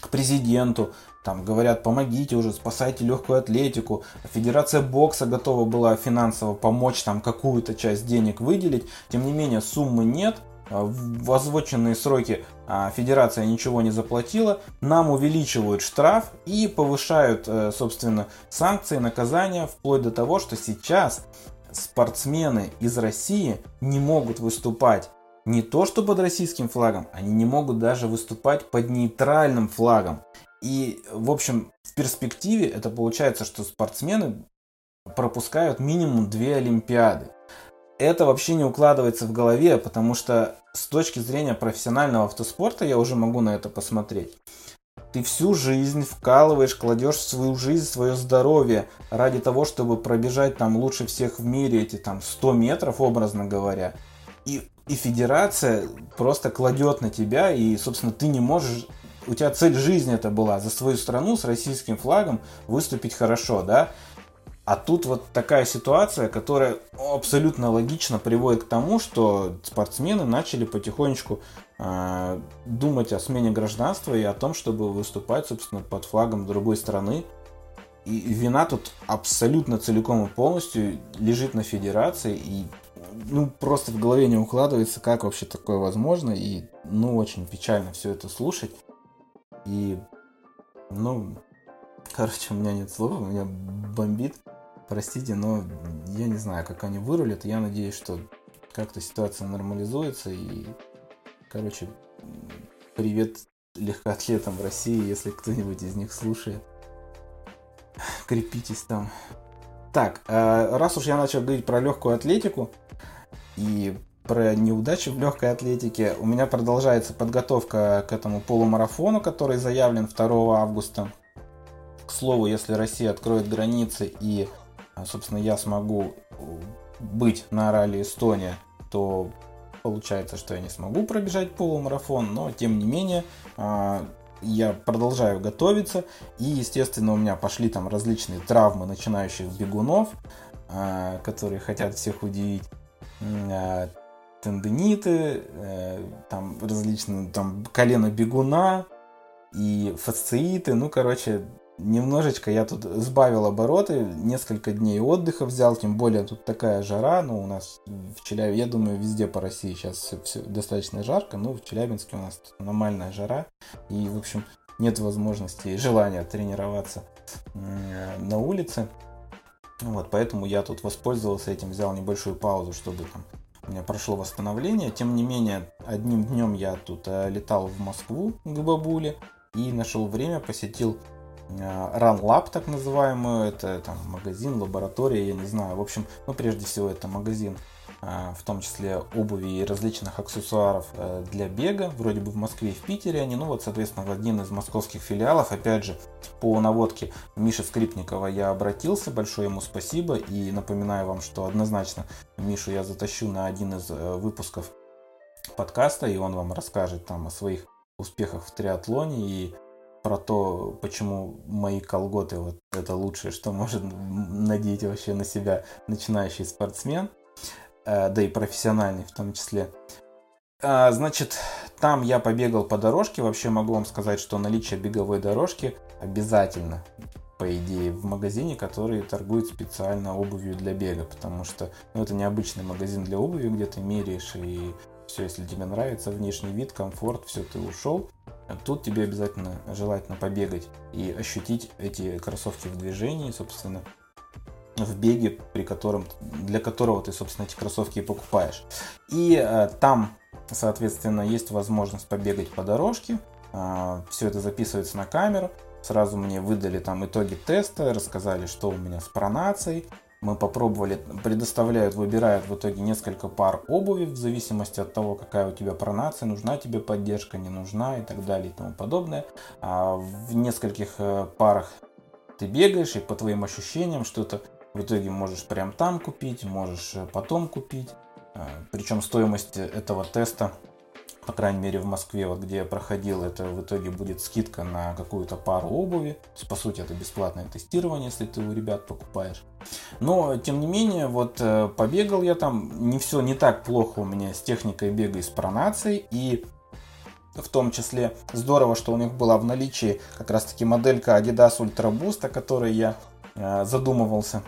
к президенту, там говорят, помогите уже, спасайте легкую атлетику. Федерация бокса готова была финансово помочь, там какую-то часть денег выделить. Тем не менее, суммы нет. А, в озвученные сроки а, федерация ничего не заплатила. Нам увеличивают штраф и повышают, э, собственно, санкции, наказания, вплоть до того, что сейчас спортсмены из России не могут выступать не то что под российским флагом, они не могут даже выступать под нейтральным флагом. И, в общем, в перспективе это получается, что спортсмены пропускают минимум две Олимпиады. Это вообще не укладывается в голове, потому что с точки зрения профессионального автоспорта я уже могу на это посмотреть. Ты всю жизнь вкалываешь, кладешь свою жизнь, свое здоровье ради того, чтобы пробежать там лучше всех в мире эти там 100 метров, образно говоря. И, и федерация просто кладет на тебя, и, собственно, ты не можешь у тебя цель жизни это была за свою страну с российским флагом выступить хорошо, да? А тут вот такая ситуация, которая абсолютно логично приводит к тому, что спортсмены начали потихонечку э, думать о смене гражданства и о том, чтобы выступать, собственно, под флагом другой страны. И вина тут абсолютно целиком и полностью лежит на федерации. И ну, просто в голове не укладывается, как вообще такое возможно. И ну, очень печально все это слушать. И, ну, короче, у меня нет слов, у меня бомбит. Простите, но я не знаю, как они вырулят. Я надеюсь, что как-то ситуация нормализуется. И, короче, привет легкоатлетам России, если кто-нибудь из них слушает. Крепитесь там. Так, э, раз уж я начал говорить про легкую атлетику и про неудачи в легкой атлетике. У меня продолжается подготовка к этому полумарафону, который заявлен 2 августа. К слову, если Россия откроет границы и, а, собственно, я смогу быть на ралли Эстония, то получается, что я не смогу пробежать полумарафон, но тем не менее а, я продолжаю готовиться и, естественно, у меня пошли там различные травмы начинающих бегунов, а, которые хотят всех удивить тендиниты, э, там различные, там колено бегуна и фасцииты. Ну, короче, немножечко я тут сбавил обороты, несколько дней отдыха взял, тем более тут такая жара, ну, у нас в Челябинске, я думаю, везде по России сейчас все, все достаточно жарко, но в Челябинске у нас нормальная жара, и, в общем, нет возможности и желания тренироваться на улице. Вот, поэтому я тут воспользовался этим, взял небольшую паузу, чтобы там у меня прошло восстановление. Тем не менее, одним днем я тут э, летал в Москву к бабуле и нашел время, посетил э, Run Lab, так называемую. Это там магазин, лаборатория, я не знаю. В общем, ну прежде всего это магазин а, в том числе обуви и различных аксессуаров э, для бега, вроде бы в Москве и в Питере они, ну вот, соответственно, в один из московских филиалов, опять же, по наводке Миши Скрипникова я обратился, большое ему спасибо, и напоминаю вам, что однозначно Мишу я затащу на один из э, выпусков подкаста, и он вам расскажет там о своих успехах в триатлоне и про то, почему мои колготы вот это лучшее, что может надеть вообще на себя начинающий спортсмен. Э, да и профессиональный в том числе. А, значит, там я побегал по дорожке. Вообще могу вам сказать, что наличие беговой дорожки обязательно. по идее, в магазине, который торгует специально обувью для бега, потому что ну, это необычный магазин для обуви, где ты меряешь и все, если тебе нравится внешний вид, комфорт, все, ты ушел. Тут тебе обязательно желательно побегать и ощутить эти кроссовки в движении, собственно, в беге, при котором, для которого ты, собственно, эти кроссовки и покупаешь. И э, там, соответственно, есть возможность побегать по дорожке. Э, все это записывается на камеру. Сразу мне выдали там итоги теста, рассказали, что у меня с пронацией. Мы попробовали, предоставляют, выбирают в итоге несколько пар обуви в зависимости от того, какая у тебя пронация, нужна тебе поддержка, не нужна и так далее и тому подобное. А в нескольких э, парах ты бегаешь и по твоим ощущениям что-то в итоге можешь прям там купить, можешь э, потом купить. А, Причем стоимость этого теста, по крайней мере в Москве, вот где я проходил, это в итоге будет скидка на какую-то пару обуви. То есть, по сути, это бесплатное тестирование, если ты у ребят покупаешь. Но, тем не менее, вот э, побегал я там, не все не так плохо у меня с техникой бега и с пронацией. И в том числе здорово, что у них была в наличии как раз таки моделька Adidas Ultra Boost, о которой я э, задумывался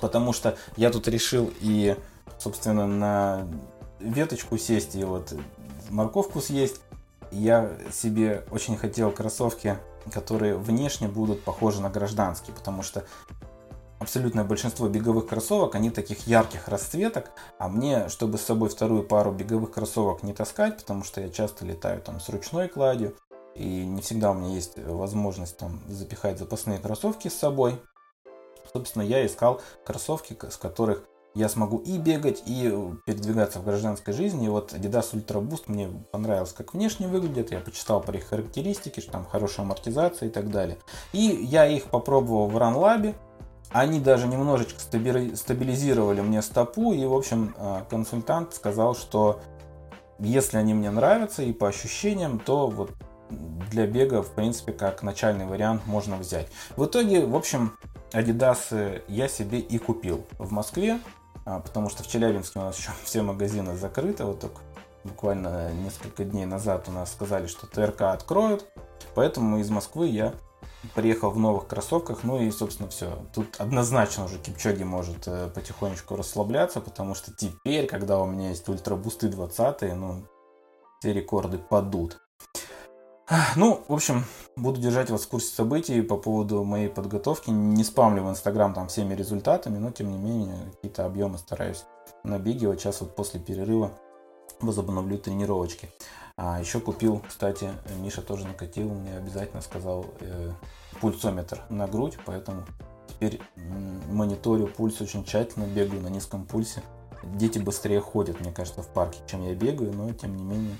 потому что я тут решил и, собственно, на веточку сесть и вот морковку съесть. Я себе очень хотел кроссовки, которые внешне будут похожи на гражданские, потому что абсолютное большинство беговых кроссовок, они таких ярких расцветок, а мне, чтобы с собой вторую пару беговых кроссовок не таскать, потому что я часто летаю там с ручной кладью, и не всегда у меня есть возможность там запихать запасные кроссовки с собой, Собственно, я искал кроссовки, с которых я смогу и бегать, и передвигаться в гражданской жизни. И вот Adidas Ultra Boost мне понравилось, как внешне выглядит. Я почитал про их характеристики, что там хорошая амортизация и так далее. И я их попробовал в RunLab. Они даже немножечко стабилизировали мне стопу. И, в общем, а, консультант сказал, что если они мне нравятся и по ощущениям, то вот для бега, в принципе, как начальный вариант можно взять. В итоге, в общем, Adidas я себе и купил в Москве, потому что в Челябинске у нас еще все магазины закрыты, вот только буквально несколько дней назад у нас сказали, что ТРК откроют, поэтому из Москвы я приехал в новых кроссовках, ну и, собственно, все. Тут однозначно уже Кипчоги может э, потихонечку расслабляться, потому что теперь, когда у меня есть ультрабусты 20, ну, все рекорды падут. Ну, в общем, буду держать вас в курсе событий по поводу моей подготовки. Не спамлю в Инстаграм там всеми результатами, но тем не менее какие-то объемы стараюсь набегивать. Сейчас вот после перерыва возобновлю тренировочки. А еще купил, кстати, Миша тоже накатил, мне обязательно сказал э, пульсометр на грудь, поэтому теперь мониторю пульс очень тщательно, бегаю на низком пульсе. Дети быстрее ходят, мне кажется, в парке, чем я бегаю, но тем не менее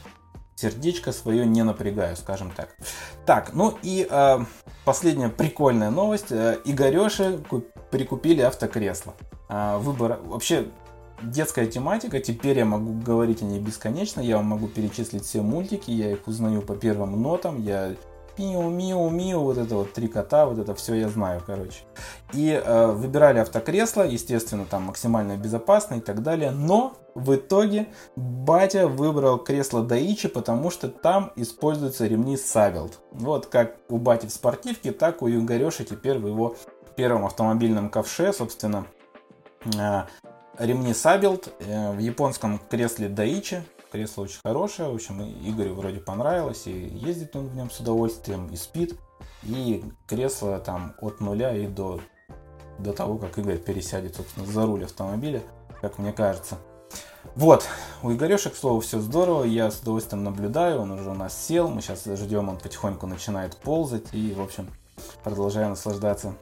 сердечко свое не напрягаю, скажем так. Так, ну и э, последняя прикольная новость. Э, Игореши прикупили автокресло. Э, выбор вообще детская тематика, теперь я могу говорить о ней бесконечно, я вам могу перечислить все мультики, я их узнаю по первым нотам, я Пиу, миу, миу, вот это вот три кота, вот это все я знаю, короче. И э, выбирали автокресло, естественно, там максимально безопасно и так далее. Но в итоге батя выбрал кресло Даичи, потому что там используются ремни Савелт. Вот как у бати в спортивке, так у Игореши теперь в его первом автомобильном ковше, собственно, э, ремни Сабелт э, в японском кресле Даичи Кресло очень хорошее, в общем, Игорю вроде понравилось, и ездит он в нем с удовольствием, и спит. И кресло там от нуля и до, до того, как Игорь пересядет, собственно, за руль автомобиля, как мне кажется. Вот, у Игореши, к слову, все здорово, я с удовольствием наблюдаю, он уже у нас сел, мы сейчас ждем, он потихоньку начинает ползать, и, в общем, продолжаем наслаждаться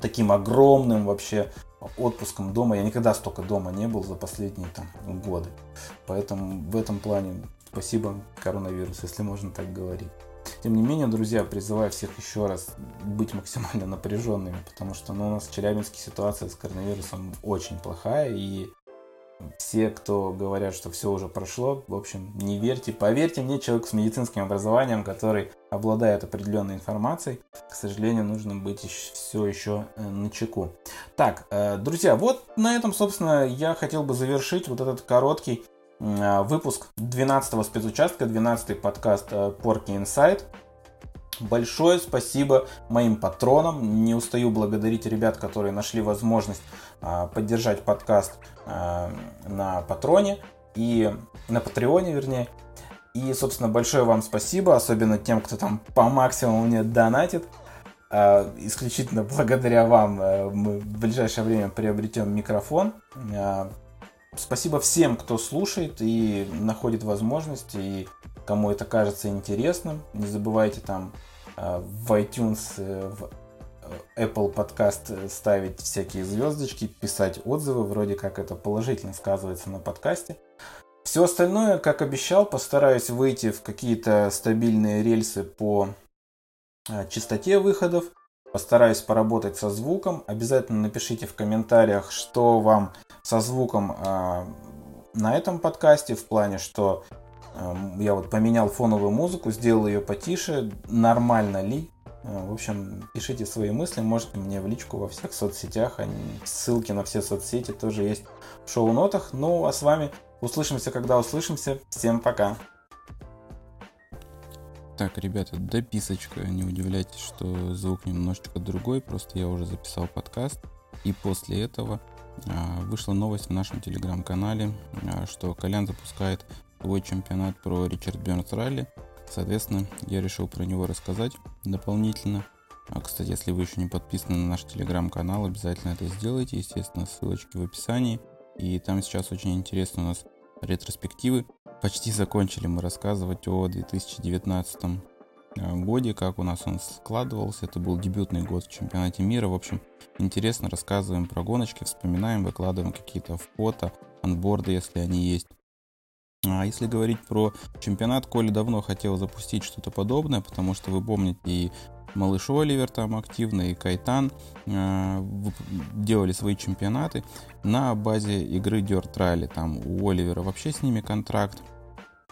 таким огромным вообще отпуском дома. Я никогда столько дома не был за последние там, годы. Поэтому в этом плане спасибо коронавирус, если можно так говорить. Тем не менее, друзья, призываю всех еще раз быть максимально напряженными, потому что ну, у нас в Челябинске ситуация с коронавирусом очень плохая, и все, кто говорят, что все уже прошло, в общем, не верьте. Поверьте мне, человек с медицинским образованием, который обладает определенной информацией, к сожалению, нужно быть все еще э, на чеку. Так, э, друзья, вот на этом, собственно, я хотел бы завершить вот этот короткий э, выпуск 12-го спецучастка, 12-й подкаст Porky Inside. Большое спасибо моим патронам. Не устаю благодарить ребят, которые нашли возможность а, поддержать подкаст а, на Патроне и на Патреоне, вернее. И, собственно, большое вам спасибо, особенно тем, кто там по максимуму мне донатит. А, исключительно благодаря вам э, мы в ближайшее время приобретем микрофон. Спасибо всем, кто слушает и находит возможности, и кому это кажется интересным. Не забывайте там в iTunes, э, в э, Apple Podcast ставить всякие звездочки, писать отзывы, вроде как это положительно сказывается на подкасте. Все остальное, как обещал, постараюсь выйти в какие-то стабильные рельсы по частоте выходов. Постараюсь поработать со звуком. Обязательно напишите в комментариях, что вам со звуком э, на этом подкасте, в плане, что э, я вот поменял фоновую музыку, сделал ее потише, нормально ли. Э, в общем, пишите свои мысли, можете мне в личку во всех соцсетях. Ссылки на все соцсети тоже есть в шоу-нотах. Ну, а с вами услышимся, когда услышимся. Всем пока! Так, ребята, дописочка, не удивляйтесь, что звук немножечко другой, просто я уже записал подкаст, и после этого а, вышла новость в нашем телеграм-канале, а, что Колян запускает свой чемпионат про Ричард Бернс Ралли. Соответственно, я решил про него рассказать дополнительно. А, кстати, если вы еще не подписаны на наш телеграм-канал, обязательно это сделайте. Естественно, ссылочки в описании. И там сейчас очень интересно у нас ретроспективы. Почти закончили мы рассказывать о 2019 Э, годе, как у нас он складывался. Это был дебютный год в чемпионате мира. В общем, интересно рассказываем про гоночки, вспоминаем, выкладываем какие-то фото, анборды, если они есть. А если говорить про чемпионат, Коля давно хотел запустить что-то подобное, потому что вы помните и Малыш Оливер там активно, и Кайтан э, делали свои чемпионаты на базе игры Dirt Rally. Там у Оливера вообще с ними контракт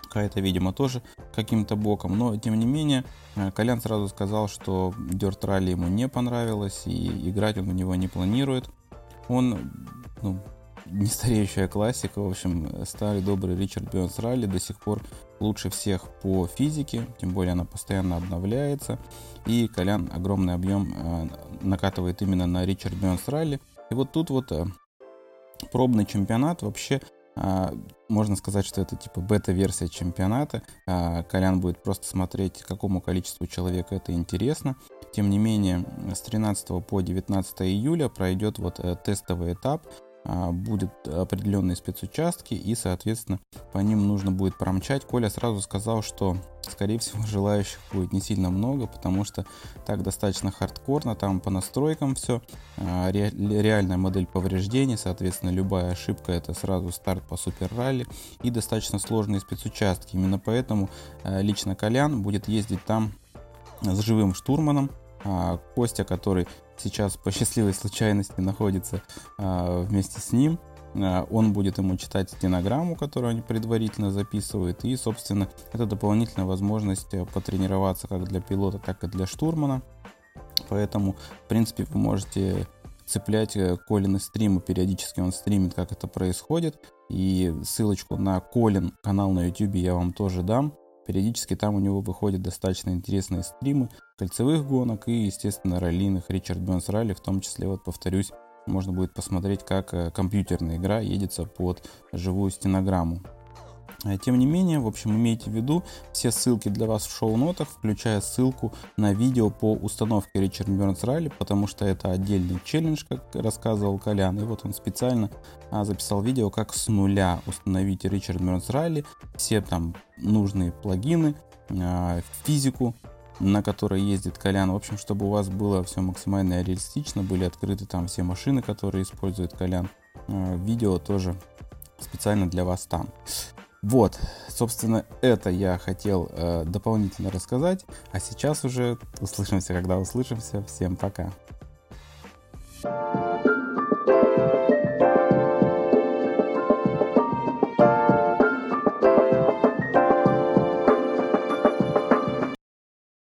какая-то, видимо, тоже каким-то боком. Но, тем не менее, э, Колян сразу сказал, что Dirt Rally ему не понравилось, и играть он в него не планирует. Он, ну, не стареющая классика, в общем, старый добрый Ричард Бёрнс Ралли до сих пор лучше всех по физике, тем более она постоянно обновляется, и Колян огромный объем э, накатывает именно на Ричард Бёрнс Ралли. И вот тут вот э, пробный чемпионат вообще а, можно сказать, что это типа бета-версия чемпионата. Колян будет просто смотреть, какому количеству человек это интересно. Тем не менее, с 13 по 19 июля пройдет вот э, тестовый этап, а, будут определенные спецучастки, и, соответственно, по ним нужно будет промчать. Коля сразу сказал, что, скорее всего, желающих будет не сильно много, потому что так достаточно хардкорно, там по настройкам все, а, ре, реальная модель повреждений, соответственно, любая ошибка это сразу старт по супер ралли и достаточно сложные спецучастки. Именно поэтому а, лично Колян будет ездить там с живым штурманом, Костя, который сейчас по счастливой случайности находится а, вместе с ним. А, он будет ему читать стенограмму, которую они предварительно записывают. И, собственно, это дополнительная возможность э, потренироваться как для пилота, так и для штурмана. Поэтому, в принципе, вы можете цеплять э, Колины стримы, периодически он стримит, как это происходит. И ссылочку на Колин канал на YouTube я вам тоже дам. Периодически там у него выходят достаточно интересные стримы кольцевых гонок и, естественно, раллиных. Ричард Бенс Ралли, в том числе, вот повторюсь, можно будет посмотреть, как э, компьютерная игра едется под живую стенограмму. А, тем не менее, в общем, имейте в виду, все ссылки для вас в шоу-нотах, включая ссылку на видео по установке Richard Burns Rally, потому что это отдельный челлендж, как рассказывал Колян. И вот он специально а, записал видео, как с нуля установить Richard Burns Rally, все там нужные плагины, а, физику, на которой ездит Колян. В общем, чтобы у вас было все максимально реалистично, были открыты там все машины, которые использует Колян. Видео тоже специально для вас там. Вот, собственно, это я хотел э, дополнительно рассказать. А сейчас уже услышимся, когда услышимся. Всем пока. thank you